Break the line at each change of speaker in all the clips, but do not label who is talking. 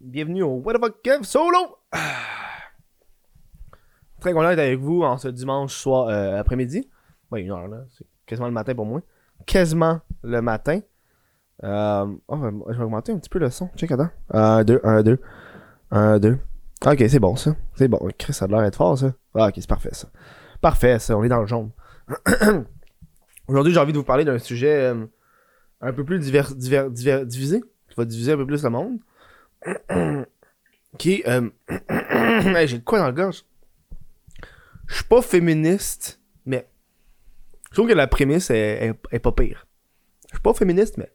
bienvenue au What the fuck Kev Solo! Très content d'être avec vous en ce dimanche soir euh, après-midi. Ouais, une heure là, c'est quasiment le matin pour moi. Quasiment le matin. Euh, oh, je vais augmenter un petit peu le son. Check, attends. 1, 2, 1, 2. 1, 2. Ok, c'est bon ça. C'est bon. Chris, ça a l'air d'être fort ça. Ah, ok, c'est parfait ça. Parfait ça, on est dans le jaune. Aujourd'hui, j'ai envie de vous parler d'un sujet euh, un peu plus divers, divers, divisé. Qui va diviser un peu plus le monde. Qui. Euh... j'ai quoi dans le gorge? Je suis pas féministe, mais. Je trouve que la prémisse est, pas pire. Je suis pas féministe, mais.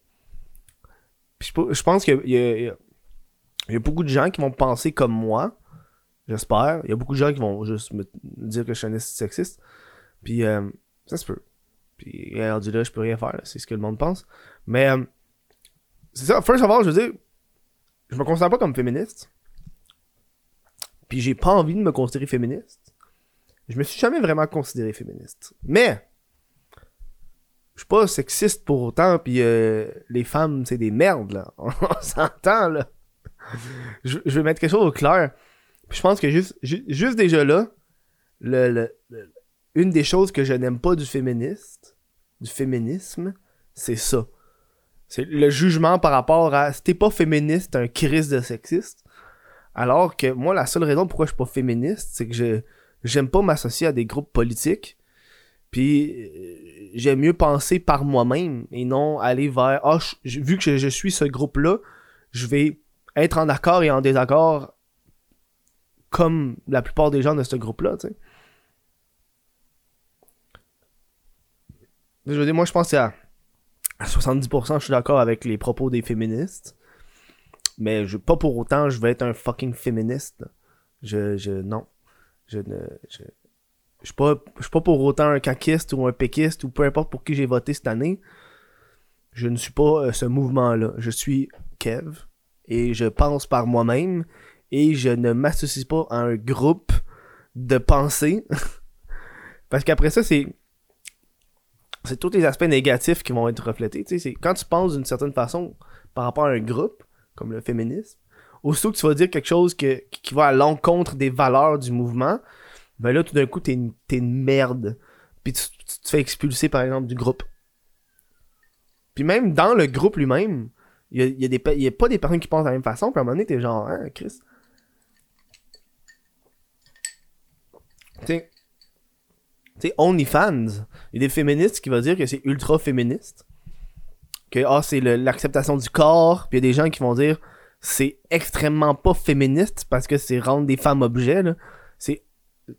Je, pense qu'il y, y, y a, beaucoup de gens qui vont penser comme moi. J'espère. Il y a beaucoup de gens qui vont juste me dire que je suis un sexiste. Puis euh, ça se peut. Puis rendu là, je peux rien faire. C'est ce que le monde pense. Mais euh, c'est ça. First of all, je veux dire, je me considère pas comme féministe. Puis j'ai pas envie de me considérer féministe. Je me suis jamais vraiment considéré féministe. Mais je suis pas sexiste pour autant, puis euh, les femmes, c'est des merdes, là. On s'entend, là. Je, je, vais mettre quelque chose au clair. Puis je pense que juste, ju juste déjà là, le, le, une des choses que je n'aime pas du féministe, du féminisme, c'est ça. C'est le jugement par rapport à si t'es pas féministe, t'es un crise de sexiste. Alors que moi, la seule raison pourquoi je suis pas féministe, c'est que je j'aime pas m'associer à des groupes politiques. Puis j'aime mieux penser par moi-même et non aller vers ah vu que je, je suis ce groupe-là, je vais être en accord et en désaccord comme la plupart des gens de ce groupe-là, tu sais. Je veux dire, moi je pense que à, à 70% je suis d'accord avec les propos des féministes. Mais je, pas pour autant je vais être un fucking féministe. Je, je, non. Je ne, je, je suis pas, je suis pas pour autant un caquiste ou un péquiste ou peu importe pour qui j'ai voté cette année. Je ne suis pas euh, ce mouvement-là. Je suis Kev et je pense par moi-même et je ne m'associe pas à un groupe de pensée. Parce qu'après ça, c'est. C'est tous les aspects négatifs qui vont être reflétés. Sais, quand tu penses d'une certaine façon par rapport à un groupe, comme le féminisme, aussitôt que tu vas dire quelque chose qui va à l'encontre des valeurs du mouvement, ben là, tout d'un coup, t'es une, es une merde. Puis tu, tu, te fais expulser, par exemple, du groupe. Puis même dans le groupe lui-même, il y a, y, a y a pas des personnes qui pensent de la même façon, puis à un moment donné, t'es genre, hein, Chris? Tu sais, OnlyFans, il y a des féministes qui vont dire que c'est ultra féministe. Que, ah, c'est l'acceptation du corps, puis il y a des gens qui vont dire c'est extrêmement pas féministe parce que c'est rendre des femmes objets. C'est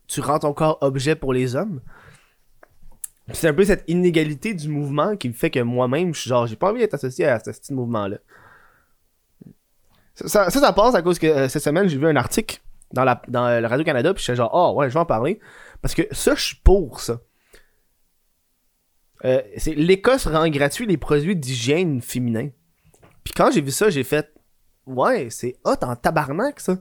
tu rends ton corps objet pour les hommes. C'est un peu cette inégalité du mouvement qui me fait que moi-même, je suis genre, j'ai pas envie d'être associé à ce style mouvement-là. Ça, ça, passe à cause que euh, cette semaine, j'ai vu un article dans, la, le Radio-Canada, puis je suis genre, oh ouais, je vais en parler. Parce que ça, je suis pour ça. Euh, l'Écosse rend gratuit les produits d'hygiène féminin. Puis quand j'ai vu ça, j'ai fait, ouais, c'est hot en tabarnak, ça.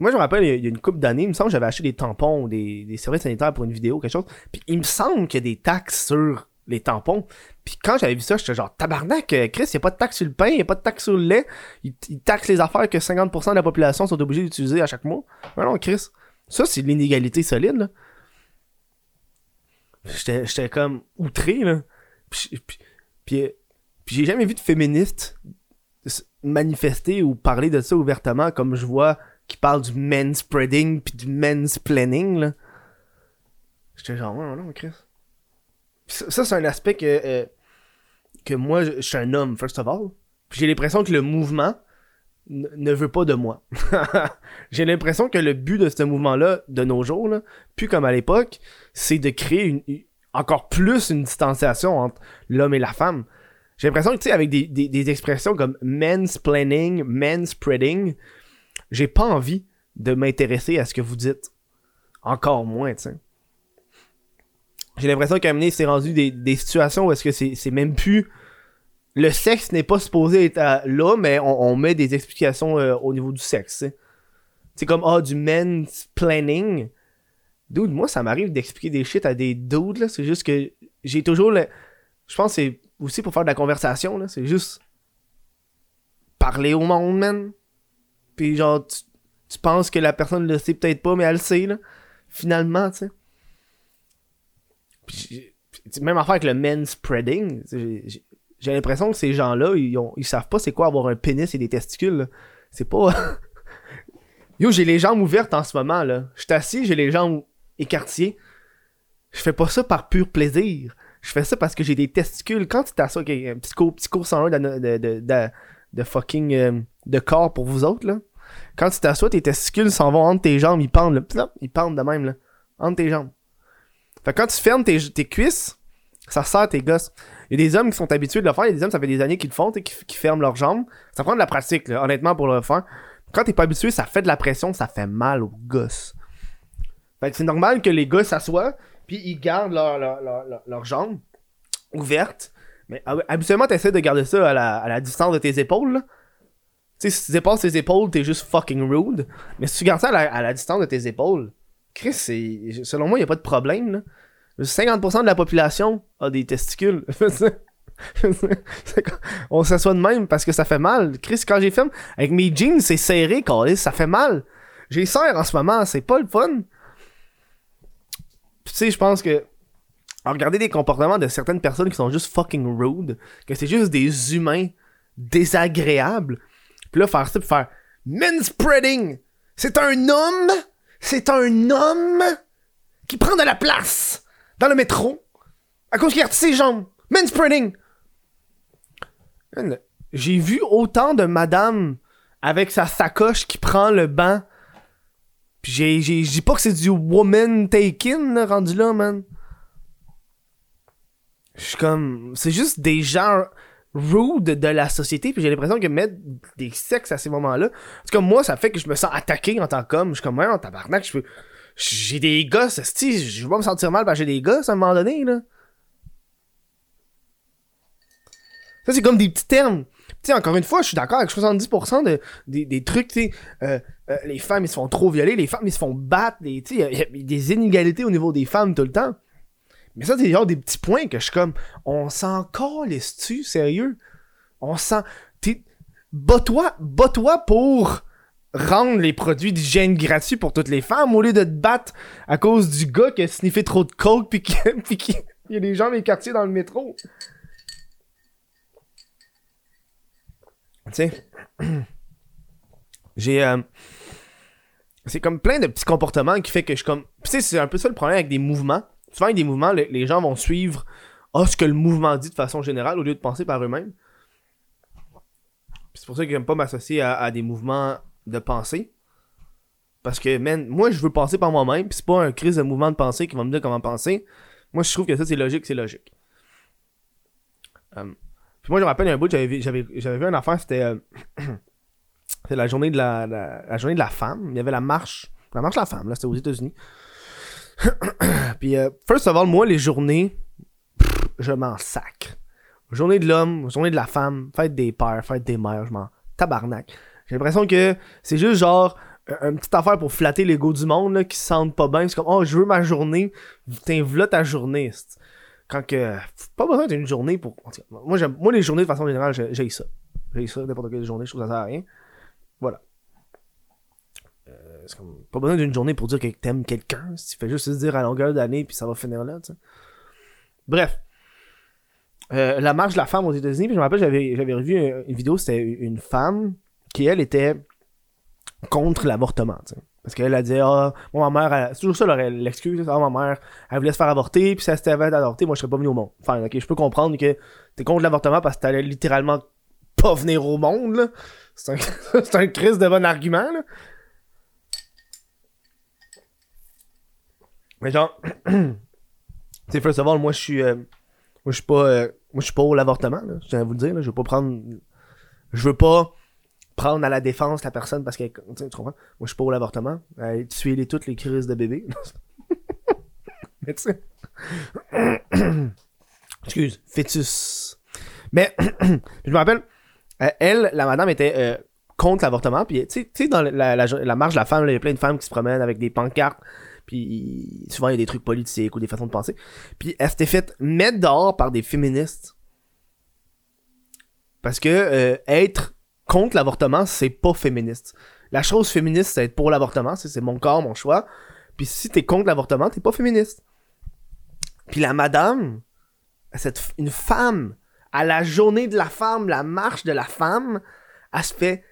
Moi, je me rappelle, il y a une couple d'années, il me semble que j'avais acheté des tampons des, des services sanitaires pour une vidéo, quelque chose. Puis il me semble qu'il y a des taxes sur les tampons. Puis quand j'avais vu ça, j'étais genre, tabarnak, euh, Chris, il a pas de taxe sur le pain, il a pas de taxe sur le lait. Il, il taxe les affaires que 50% de la population sont obligés d'utiliser à chaque mois. Mais non, Chris. Ça, c'est de l'inégalité solide, là. J'étais comme outré, là. Puis, puis, j'ai jamais vu de féministe manifester ou parler de ça ouvertement comme je vois qui parle du manspreading puis du mansplaining, là. J'étais genre, non, non, Chris. Ça, ça c'est un aspect que, euh, que moi, je, je, suis un homme, first of all. Puis j'ai l'impression que le mouvement ne veut pas de moi. j'ai l'impression que le but de ce mouvement-là, de nos jours, plus comme à l'époque, c'est de créer encore plus une distanciation entre l'homme et la femme. J'ai l'impression que, tu sais, avec des, des, des, expressions comme mansplaining, manspreading, j'ai pas envie de m'intéresser à ce que vous dites. Encore moins, tu sais. J'ai l'impression qu'à mener, c'est rendu des situations où est-ce que c'est même plus. Le sexe n'est pas supposé être là, mais on, met des explications euh, au niveau du sexe. C'est comme, ah, du men's planning. Dude, moi, ça m'arrive d'expliquer des shit à des dudes, là. C'est juste que j'ai toujours le. Je pense que c'est aussi pour faire de la conversation, là. C'est juste. Parler au monde, man. Puis genre, tu, penses que la personne le sait peut-être pas, mais elle le sait, là. Finalement, tu sais. Puis, même affaire avec le men spreading. J'ai l'impression que ces gens-là, ils, ont, savent pas c'est quoi avoir un pénis et des testicules. C'est pas. Yo, j'ai les jambes ouvertes en ce moment, là. Je suis assis, j'ai les jambes écartillées. Je fais pas ça par pur plaisir. Je fais ça parce que j'ai des testicules. Quand tu t'assois, un petit cours, petit cours 101 de, de, de, de, fucking euh, de corps pour vous autres, là. Quand tu t'assois, tes testicules s'en vont entre tes jambes, ils pendent, là. Ils pendent de même, là. Entre tes jambes. Fait quand tu fermes tes, tes cuisses, ça serre tes gosses. Il y a des hommes qui sont habitués de le faire, il y a des hommes, ça fait des années qu'ils le font, qui, qui ferment leurs jambes. Ça prend de la pratique, là, honnêtement, pour le faire. Quand t'es pas habitué, ça fait de la pression, ça fait mal aux gosses. Fait que c'est normal que les gars s'assoient, puis ils gardent leurs leur, leur, jambes ouvertes. Mais hab- habituellement, t'essaies de garder ça à la, à la distance de tes épaules, là. Tu sais, si tu dépasses tes épaules, t'es juste fucking rude. Mais si tu gardes ça à la, distance de tes épaules, Chris. Selon moi, y a pas de problème, là. 50% de la population a des testicules. On s'assoit de même parce que ça fait mal. Chris, quand j'ai fait avec mes jeans, c'est serré, câlisse, ça fait mal. J'ai serre en ce moment, c'est pas le fun. Tu sais, je pense que à regarder les comportements de certaines personnes qui sont juste fucking rude, que c'est juste des humains désagréables. Puis là, faire ça, puis faire spreading, c'est un homme, c'est un homme qui prend de la place dans le métro à cause qu'il a ses jambes. spreading. Man, J'ai vu autant de madame avec sa sacoche qui prend le banc. Puis j'ai, dis pas que c'est du woman taking rendu là, man. Je suis comme. C'est juste des gens rude de la société. Puis j'ai l'impression que mettre des sexes à ces moments-là. C'est comme moi, ça fait que je me sens attaqué en tant qu'homme. Je suis comme, ouais, en tabarnak, je peux. J'ai des gosses, esti, je vais pas me sentir mal parce que j'ai des gosses à un moment donné, là. Ça, c'est comme des petits termes. Tu sais, encore une fois, je suis d'accord avec 70% de, des, des trucs, tu euh, euh, les femmes, ils se font trop violer, les femmes, ils se font battre, il y a- des inégalités au niveau des femmes tout le temps. Mais ça, c'est genre des petits points que je suis comme, on s'en calisse-tu, sérieux? On s'en... Bats-toi, bats-toi pour rendre les produits d'hygiène gratuits pour toutes les femmes au lieu de te battre à cause du gars qui a sniffé trop de coke pis qui, pis qui il y a des gens écartés dans le métro. Tu sais, j'ai euh, c'est comme plein de petits comportements qui fait que je comme Puis tu sais c'est un peu ça le problème avec des mouvements. Souvent avec des mouvements le- les gens vont suivre ah, ce que le mouvement dit de façon générale au lieu de penser par eux-mêmes. Puis C'est pour ça que j'aime pas m'associer à des mouvements de pensée. Parce que, man, moi, je veux penser par moi-même, puis c'est pas un crise de mouvement de pensée qui va me dire comment penser. Moi, je trouve que ça, c'est logique, c'est logique. Euh, puis moi, je me rappelle un bout, j'avais vu, j'avais, j'avais vu une affaire, c'était... euh, la journée de la, la, journée de la femme. Il y avait la marche. La marche de la femme, là, c'était aux États-Unis. puis, euh, first of all, moi, les journées, je m'en sacre. Journée de l'homme, journée de la femme, fête des pères, fête des mères, je m'en tabarnak. J'ai l'impression que c'est juste genre un- une petite affaire pour flatter l'ego du monde là, qui se sentent pas bien. C'est comme oh je veux ma journée, v'là ta journée. Quand que pas besoin d'une journée pour. Moi moi les journées de façon générale j'ai ça. J'ai ça n'importe quelle journée, je trouve ça sert à rien. Voilà. Euh, c'est comme, pas besoin d'une journée pour dire que t'aimes quelqu'un. Si tu fais juste se dire à longueur d'année puis ça va finir là, tu sais. Bref. Euh, la marche de la femme aux États-Unis, puis je me rappelle, j'avais, j'avais revu une, une vidéo, c'était une femme elle, était contre l'avortement. Parce qu'elle a dit, ah, moi, ma mère, c'est toujours ça l'excuse, ah, ma mère, elle voulait se faire avorter, puis si elle s'était avorter, moi, je serais pas venu au monde. Enfin, ok, je peux comprendre que t'es contre l'avortement parce que t'allais littéralement pas venir au monde. C'est un, c'est de bon argument, là. Mais genre, tu sais, first of all, moi, je suis, euh, moi, je suis pas, euh, moi, je suis pas pour l'avortement. Je tiens à vous le dire, là. Je veux pas prendre, je veux pas prendre à la défense la personne parce que, tu comprends? Moi, je suis pour l'avortement. Euh, les toutes les crises de bébés. Mais tu sais. Excuse, fœtus. Mais, je me rappelle, euh, elle, la madame était euh, contre l'avortement. Puis, tu sais- dans la, la, la marche de la femme, il y a plein de femmes qui se promènent avec des pancartes. Puis, souvent, il y a des trucs politiques ou des façons de penser. Puis, elle s'était faite mettre dehors par des féministes. Parce que euh, être contre l'avortement, c'est pas féministe. La chose féministe, c'est être pour l'avortement, c'est mon corps, mon choix. Puis si t'es contre l'avortement, t'es pas féministe. Puis la madame, cette, une femme, à la journée de la femme, la marche de la femme, elle se fait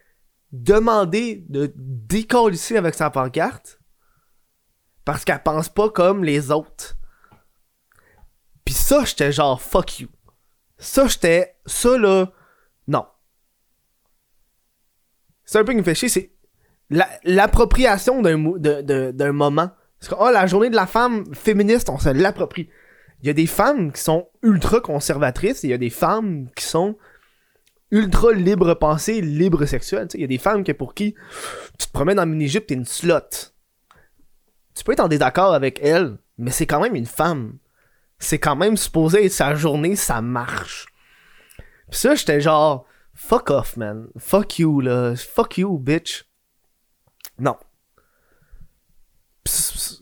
demander de décoller avec sa pancarte parce qu'elle pense pas comme les autres. Puis ça, j'étais genre fuck you. Ça, j'étais. Ça là. Non. C'est un peu qui me fait chier, c'est l'appropriation d'un moment. Parce que, oh, la journée de la femme féministe, on se l'approprie. Il y a des femmes qui sont ultra conservatrices il y a des femmes qui sont ultra libre pensée, libre sexuelle. Il y a des femmes qui, pour qui tu te promènes en mini-jupe, t'es une slot. Tu peux être en désaccord avec elle, mais c'est quand même une femme. C'est quand même supposé être sa journée, ça marche. Pis ça, j'étais genre, fuck off, man. Fuck you, là. Fuck you, bitch. Non.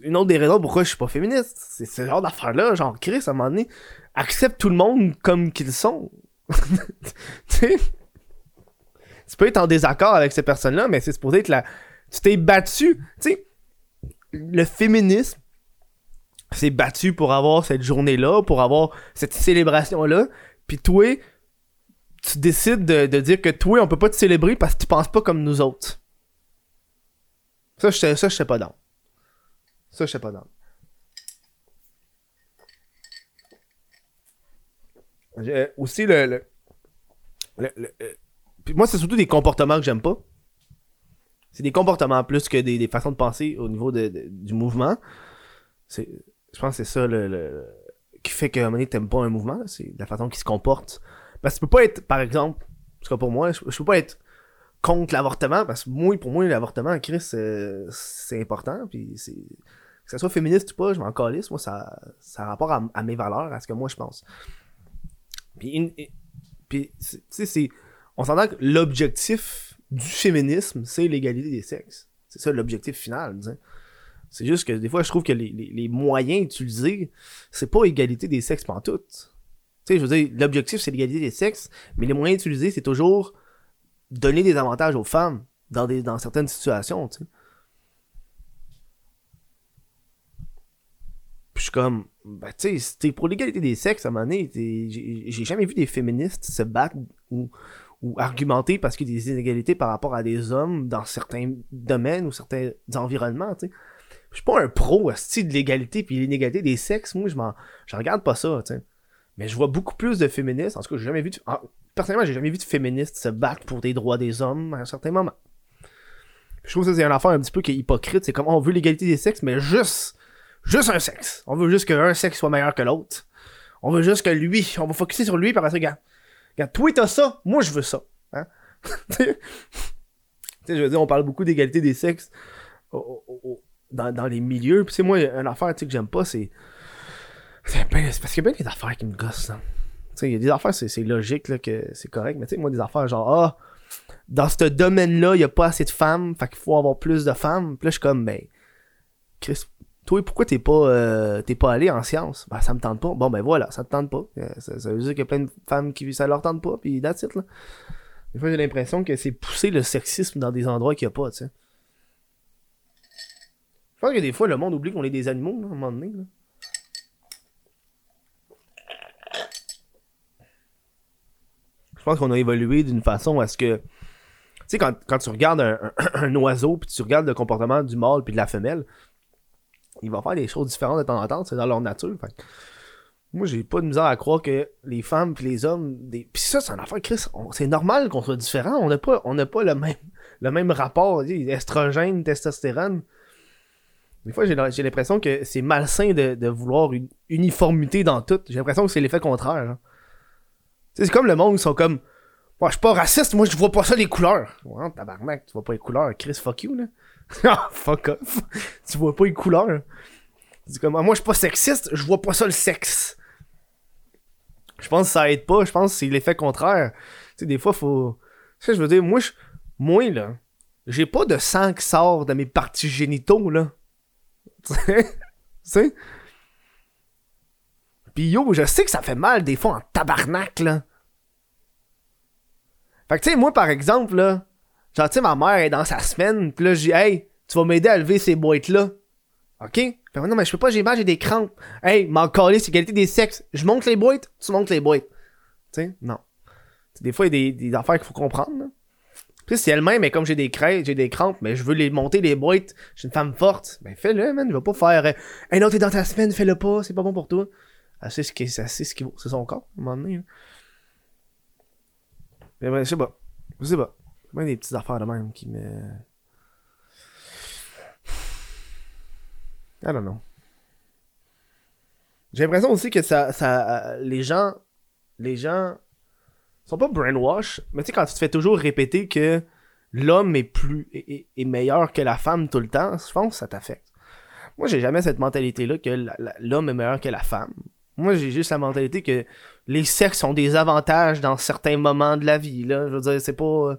une autre des raisons pourquoi je suis pas féministe, c'est ce genre d'affaire-là, genre, Chris, à un moment donné, accepte tout le monde comme qu'ils sont. tu peux être en désaccord avec ces personnes-là, mais c'est supposé être la. Tu t'es battu. Tu sais, le féminisme s'est battu pour avoir cette journée-là, pour avoir cette célébration-là, puis toi, tu décides de, dire que toi, on peut pas te célébrer parce que tu penses pas comme nous autres. Ça, je ça, sais pas dans. Ça, je sais pas dans. Aussi, le. moi, c'est surtout des comportements que j'aime pas. C'est des comportements plus que des, façons de penser au niveau du mouvement. C'est, je pense que c'est ça le, qui fait qu'à un moment t'aimes pas un mouvement. C'est la façon qu'il se comporte. Parce que tu peux pas être, par exemple, en tout cas pour moi, je, peux pas être contre l'avortement parce que moi, pour moi, l'avortement, Chris, c'est important. Puis c'est que ça soit féministe ou pas, je m'en calisse. Moi, ça, ça a rapport à, mes valeurs, à ce que moi je pense. Puis, puis tu sais, c'est. On s'entend que l'objectif du féminisme, c'est l'égalité des sexes. C'est ça l'objectif final. C'est juste que des fois, je trouve que les, moyens utilisés, c'est pas égalité des sexes tout. Tu sais, je veux dire, l'objectif, c'est l'égalité des sexes, mais les moyens utilisés, c'est toujours donner des avantages aux femmes dans, des, dans certaines situations, tu sais. Puis je suis comme, ben, tu sais, pour l'égalité des sexes, à un moment donné, j'ai jamais vu des féministes se battre ou, ou argumenter parce qu'il y a des inégalités par rapport à des hommes dans certains domaines ou certains environnements, tu sais. Je suis pas un pro style de l'égalité puis l'inégalité des sexes, moi je m'en regarde pas ça, tu sais. Mais je vois beaucoup plus de féministes, en tout cas, j'ai jamais vu de... personnellement, j'ai jamais vu de féministes se battre pour des droits des hommes à un certain moment. Je trouve que c'est une affaire un petit peu qui est hypocrite, c'est comme on veut l'égalité des sexes mais juste juste un sexe. On veut juste qu'un sexe soit meilleur que l'autre. On veut juste que lui, on va focuser sur lui par après, regarde, regarde, toi t'as ça, moi je veux ça. Hein? tu sais, je veux dire, on parle beaucoup d'égalité des sexes dans, dans, les milieux. Puis c'est moi, une affaire que j'aime pas, c'est. C'est parce qu'il y a bien des affaires qui me gossent. Hein. Il y a des affaires, c'est logique là, que c'est correct, mais tu sais, moi, des affaires genre, ah, dans ce domaine-là, il y a pas assez de femmes, fait qu'il faut avoir plus de femmes. Puis là, je suis comme, ben, Chris, toi, pourquoi t'es pas, euh, t'es pas allé en sciences? Ben, ça me tente pas. Bon, ben voilà, ça te tente pas. Euh, ça, veut dire qu'il y a plein de femmes qui ça leur tente pas, puis that's it, là. Des fois, j'ai l'impression que c'est pousser le sexisme dans des endroits qu'il n'y a pas, tu sais. Je pense que des fois, le monde oublie qu'on est des animaux, là, à un moment donné, là. Je pense qu'on a évolué d'une façon à ce que. Tu sais, quand, quand tu regardes un, oiseau, puis tu regardes le comportement du mâle puis de la femelle, il va faire des choses différentes de temps en temps, c'est dans leur nature. moi, j'ai pas de misère à croire que les femmes et les hommes. Des... Puis ça, c'est un affaire, Chris. C'est normal qu'on soit différent. On n'a pas, pas le, même, le même rapport, estrogène, testostérone. Des fois, j'ai l'impression que c'est malsain de, vouloir une uniformité dans tout. J'ai l'impression que c'est l'effet contraire. C'est comme le monde, ils sont comme. Moi, je suis pas raciste, moi, je vois pas ça les couleurs. Ouais, tabarnak, tu vois pas les couleurs. Chris, fuck you, là. ah, fuck off. tu vois pas les couleurs. C'est comme, moi, je suis pas sexiste, je vois pas ça le sexe. Je pense que ça aide pas, je pense que c'est l'effet contraire. Tu sais, des fois, faut. Tu sais, je veux dire, moi, je... moi, là, j'ai pas de sang qui sort de mes parties génitaux, là. tu sais? Pis yo, je sais que ça fait mal des fois en tabarnak, là. Fait que, tu sais, moi, par exemple, là, Genre, tu sais, ma mère est dans sa semaine, pis là, je dis, hey, tu vas m'aider à lever ces boîtes-là. OK? Fait non, mais je peux pas, j'ai mal, j'ai des crampes. Hey, m'en coller, c'est égalité des sexes. Je monte les boîtes, tu montes les boîtes. Tu sais, non. Des fois, il y a des, affaires qu'il faut comprendre. Là. Puis si elle-même, mais comme j'ai des crêpes, j'ai des crampes, mais je veux les monter les boîtes, suis une femme forte, ben fais-le, man. Je vais pas faire, euh, hey non, t'es dans ta semaine, fais-le pas, c'est pas bon pour toi. Ah, c'est ce qui, ce qui vaut, c'est son corps, à un moment donné. Mais ben, je sais pas. Je sais pas. Bien des petites affaires de même qui me. I don't know. J'ai l'impression aussi que ça, ça, les gens, les gens sont pas brainwash, mais tu sais, quand tu te fais toujours répéter que l'homme est plus, est, est, meilleur que la femme tout le temps, je pense que ça t'affecte. Moi, j'ai jamais cette mentalité-là que l'homme est meilleur que la femme. Moi, j'ai juste la mentalité que les sexes ont des avantages dans certains moments de la vie, là. Je veux dire, c'est pas. Euh,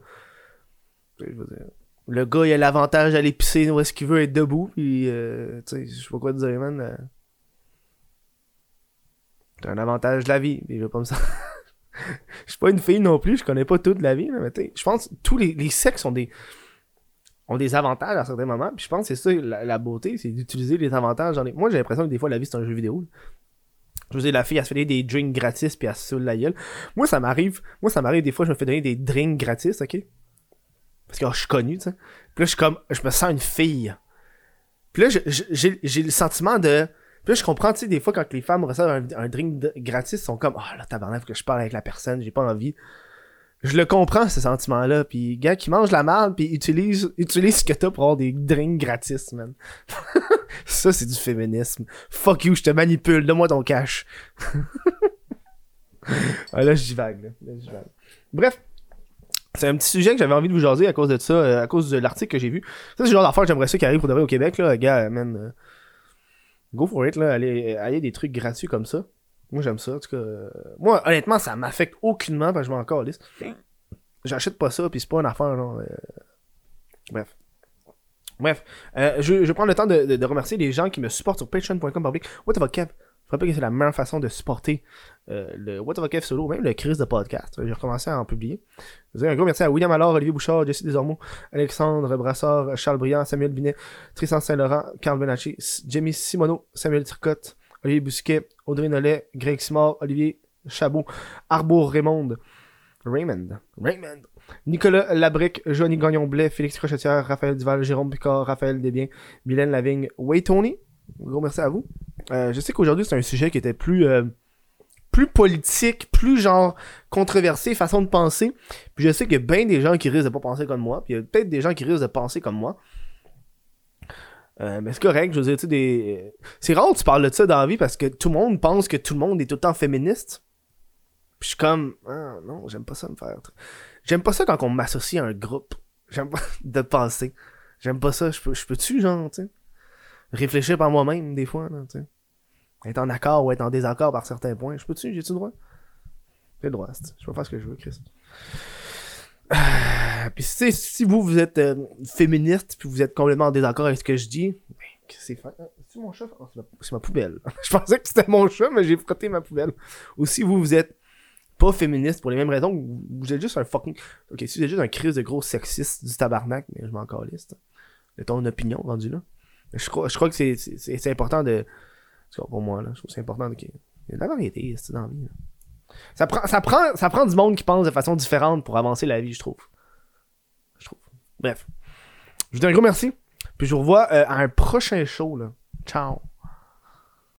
le gars, il a l'avantage d'aller pisser où est-ce qu'il veut être debout, puis, euh, tu sais, je sais pas quoi te dire, man. Euh... T'as un avantage de la vie, je pas je suis pas une fille non plus, je connais pas toute la vie, mais tu je pense que tous les, sexes ont des ont des avantages à certains moments, puis je pense que c'est ça la, beauté, c'est d'utiliser les avantages. Dans les... Moi, j'ai l'impression que des fois, la vie, c'est un jeu vidéo. Je veux dire, la fille, elle se fait des drinks gratis, puis elle se saoule la gueule. Moi, ça m'arrive, moi, ça m'arrive des fois, je me fais donner des drinks gratis, ok? Parce que oh, je suis connu, tu sais. Puis là, je suis comme, je me sens une fille. Puis là, j'ai le sentiment de... Puis là, je comprends, tu sais, des fois, quand les femmes reçoivent un, drink gratis, ils sont comme, oh là, tabarnak, faut que je parle avec la personne, j'ai pas envie. Je le comprends, ce sentiment-là. Puis, gars qui mange la merde, puis utilise, utilise ce que t'as pour avoir des drinks gratis, man. Ça, c'est du féminisme. Fuck you, je te manipule, donne-moi ton cash. ah, là, je divague, là. Bref. C'est un petit sujet que j'avais envie de vous jaser à cause de ça, euh, à cause de l'article que j'ai vu. Ça, c'est le genre d'affaire que j'aimerais ça qui arrive pour de vrai au Québec, là. Gars, man. Euh, go for it, là. Allez, allez des trucs gratuits comme ça. Moi, j'aime ça. En tout cas, moi, honnêtement, ça m'affecte aucunement parce que je m'en calisse. J'achète pas ça, puis c'est pas une affaire. Euh, bref. Bref, euh, je, je prendre le temps de, de, remercier les gens qui me supportent sur patreon.com public. What the Kev? Je rappelle que c'est la meilleure façon de supporter euh, le What the Kev solo, même le crise de podcast. J'ai recommencé à en publier. Je un gros merci à William Allard, Olivier Bouchard, Jesse Desormeaux, Alexandre Brassard, Charles Briand, Samuel Binet, Tristan Saint-Laurent, Carl Benacci, Jamie Simoneau, Samuel Turcotte, Olivier Bousquet, Audrey Nollet, Greg Simard, Olivier Chabot, Arbour Raymond, Raymond, Raymond, Nicolas Labrique, Johnny Gagnon-Blais, Félix Crochetière, Raphaël Duval, Jérôme Picard, Raphaël Desbiens, Mylène Lavigne, Way Tony. Gros merci à vous. Euh, je sais qu'aujourd'hui c'est un sujet qui était plus euh, plus politique, plus genre controversé, façon de penser. Puis je sais qu'il y a bien des gens qui risquent de pas penser comme moi, puis il peut-être des gens qui risquent de penser comme moi. Euh, mais c'est correct, je veux dire, tu des... C'est rare que tu parles de ça dans la vie parce que tout le monde pense que tout le monde est tout le temps féministe. Puis je suis comme, ah non, j'aime pas ça me faire. J'aime pas ça quand on m'associe à un groupe. J'aime pas de penser. J'aime pas ça. Je peux, je peux-tu, genre, tu sais, réfléchir par moi-même, des fois, tu sais. Être en accord ou être en désaccord par certains points. Je peux-tu, j'ai-tu le droit? J'ai le droit, je peux faire ce que je veux, Chris. Puis si vous, vous êtes euh, féministe, puis vous êtes complètement en désaccord avec ce que je dis, ben, c'est C'est mon chat? Oh, c'est ma... poubelle. je pensais que c'était mon chat, mais j'ai frotté ma poubelle. Ou si vous, vous êtes pas féministe pour les mêmes raisons vous êtes juste un fucking. Ok, si vous êtes juste un crise de gros sexiste du tabarnak, mais je m'en calisse. De ton opinion rendu là. Je crois, je crois que c'est important de. Pour moi, là, je trouve c'est important qu'il y ait de la variété dans la vie. Ça prend, ça, prend, ça prend du monde qui pense de façon différente pour avancer la vie, je trouve. Je trouve. Bref. Je vous dis un gros merci. Puis je vous revois euh, à un prochain show. Là. Ciao.